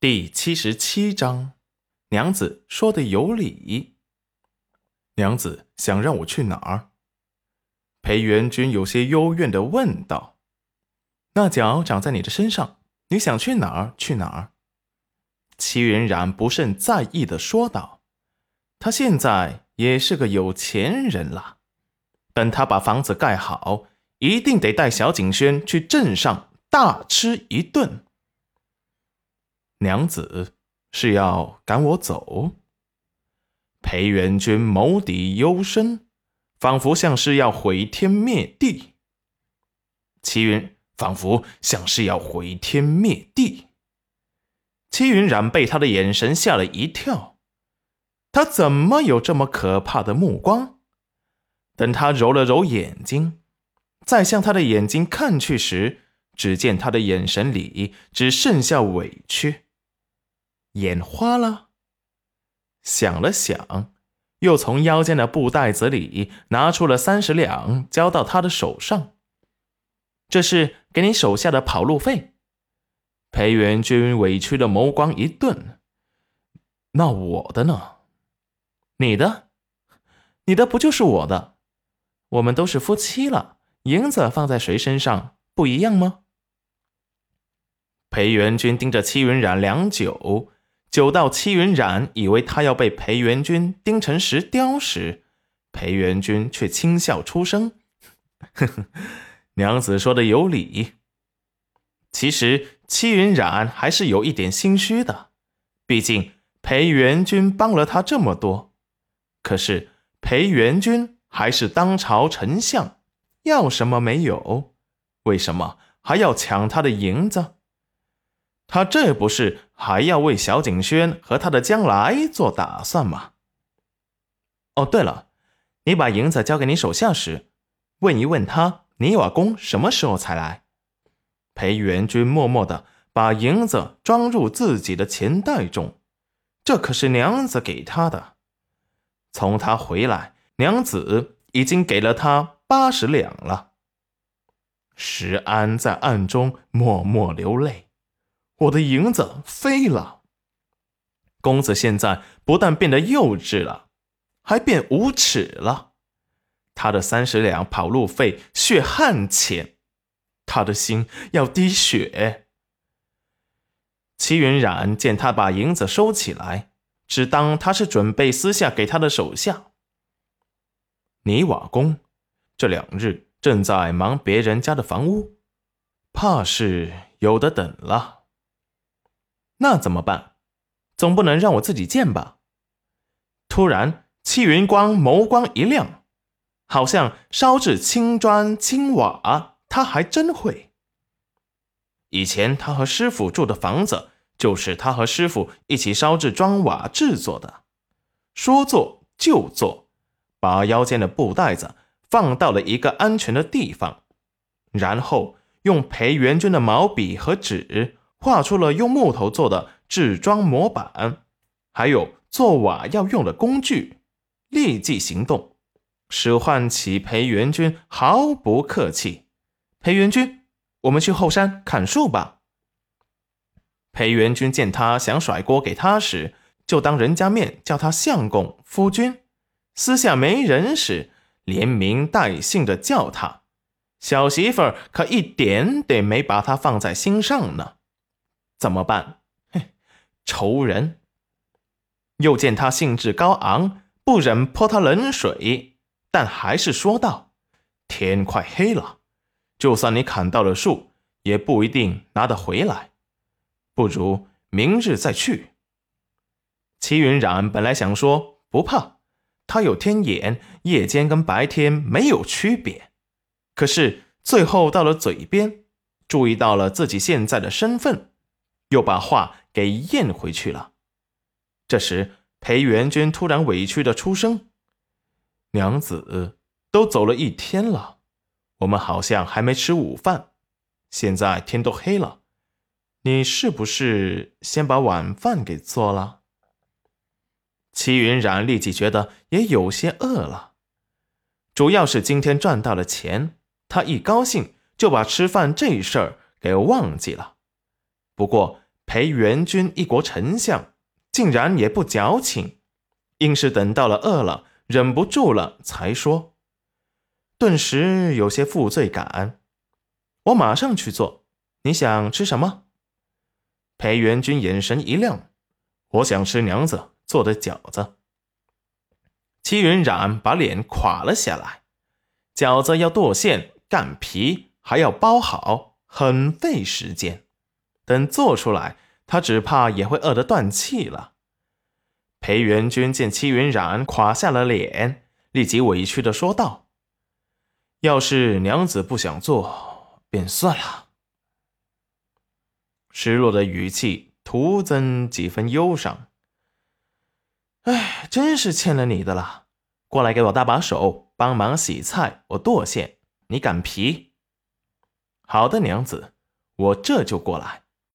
第七十七章，娘子说的有理。娘子想让我去哪儿？裴元君有些幽怨的问道：“那脚长在你的身上，你想去哪儿去哪儿？”齐云冉不甚在意的说道：“他现在也是个有钱人了，等他把房子盖好，一定得带小景轩去镇上大吃一顿。”娘子是要赶我走？裴元君眸底幽深，仿佛像是要毁天灭地。齐云仿佛像是要毁天灭地。齐云染被他的眼神吓了一跳，他怎么有这么可怕的目光？等他揉了揉眼睛，再向他的眼睛看去时，只见他的眼神里只剩下委屈。眼花了，想了想，又从腰间的布袋子里拿出了三十两，交到他的手上。这是给你手下的跑路费。裴元君委屈的眸光一顿，那我的呢？你的？你的不就是我的？我们都是夫妻了，银子放在谁身上不一样吗？裴元君盯着戚云染良久。久到戚云染以为他要被裴元君钉成石雕时，裴元君却轻笑出声：“呵呵，娘子说的有理。其实戚云染还是有一点心虚的，毕竟裴元君帮了他这么多。可是裴元君还是当朝丞相，要什么没有？为什么还要抢他的银子？”他这不是还要为小景轩和他的将来做打算吗？哦，对了，你把银子交给你手下时，问一问他，你瓦工什么时候才来？裴元君默默的把银子装入自己的钱袋中，这可是娘子给他的。从他回来，娘子已经给了他八十两了。石安在暗中默默流泪。我的银子飞了。公子现在不但变得幼稚了，还变无耻了。他的三十两跑路费血汗钱，他的心要滴血。齐云冉见他把银子收起来，只当他是准备私下给他的手下。泥瓦工这两日正在忙别人家的房屋，怕是有的等了。那怎么办？总不能让我自己建吧？突然，戚云光眸光一亮，好像烧制青砖青瓦，他还真会。以前他和师傅住的房子，就是他和师傅一起烧制砖瓦制作的。说做就做，把腰间的布袋子放到了一个安全的地方，然后用裴元君的毛笔和纸。画出了用木头做的制装模板，还有做瓦要用的工具，立即行动，使唤起裴元君毫不客气。裴元君，我们去后山砍树吧。裴元君见他想甩锅给他时，就当人家面叫他相公、夫君；私下没人时，连名带姓的叫他小媳妇儿，可一点点没把他放在心上呢。怎么办？嘿，仇人！又见他兴致高昂，不忍泼他冷水，但还是说道：“天快黑了，就算你砍到了树，也不一定拿得回来。不如明日再去。”齐云冉本来想说不怕，他有天眼，夜间跟白天没有区别。可是最后到了嘴边，注意到了自己现在的身份。又把话给咽回去了。这时，裴元君突然委屈的出声：“娘子都走了一天了，我们好像还没吃午饭。现在天都黑了，你是不是先把晚饭给做了？”齐云冉立即觉得也有些饿了，主要是今天赚到了钱，他一高兴就把吃饭这事儿给忘记了。不过，裴元君一国丞相，竟然也不矫情，硬是等到了饿了，忍不住了才说，顿时有些负罪感。我马上去做。你想吃什么？裴元君眼神一亮，我想吃娘子做的饺子。戚云染把脸垮了下来，饺子要剁馅、擀皮，还要包好，很费时间。等做出来，他只怕也会饿得断气了。裴元君见戚云染垮下了脸，立即委屈的说道：“要是娘子不想做，便算了。”失落的语气徒增几分忧伤。哎，真是欠了你的了。过来给我搭把手，帮忙洗菜，我剁馅，你擀皮。好的，娘子，我这就过来。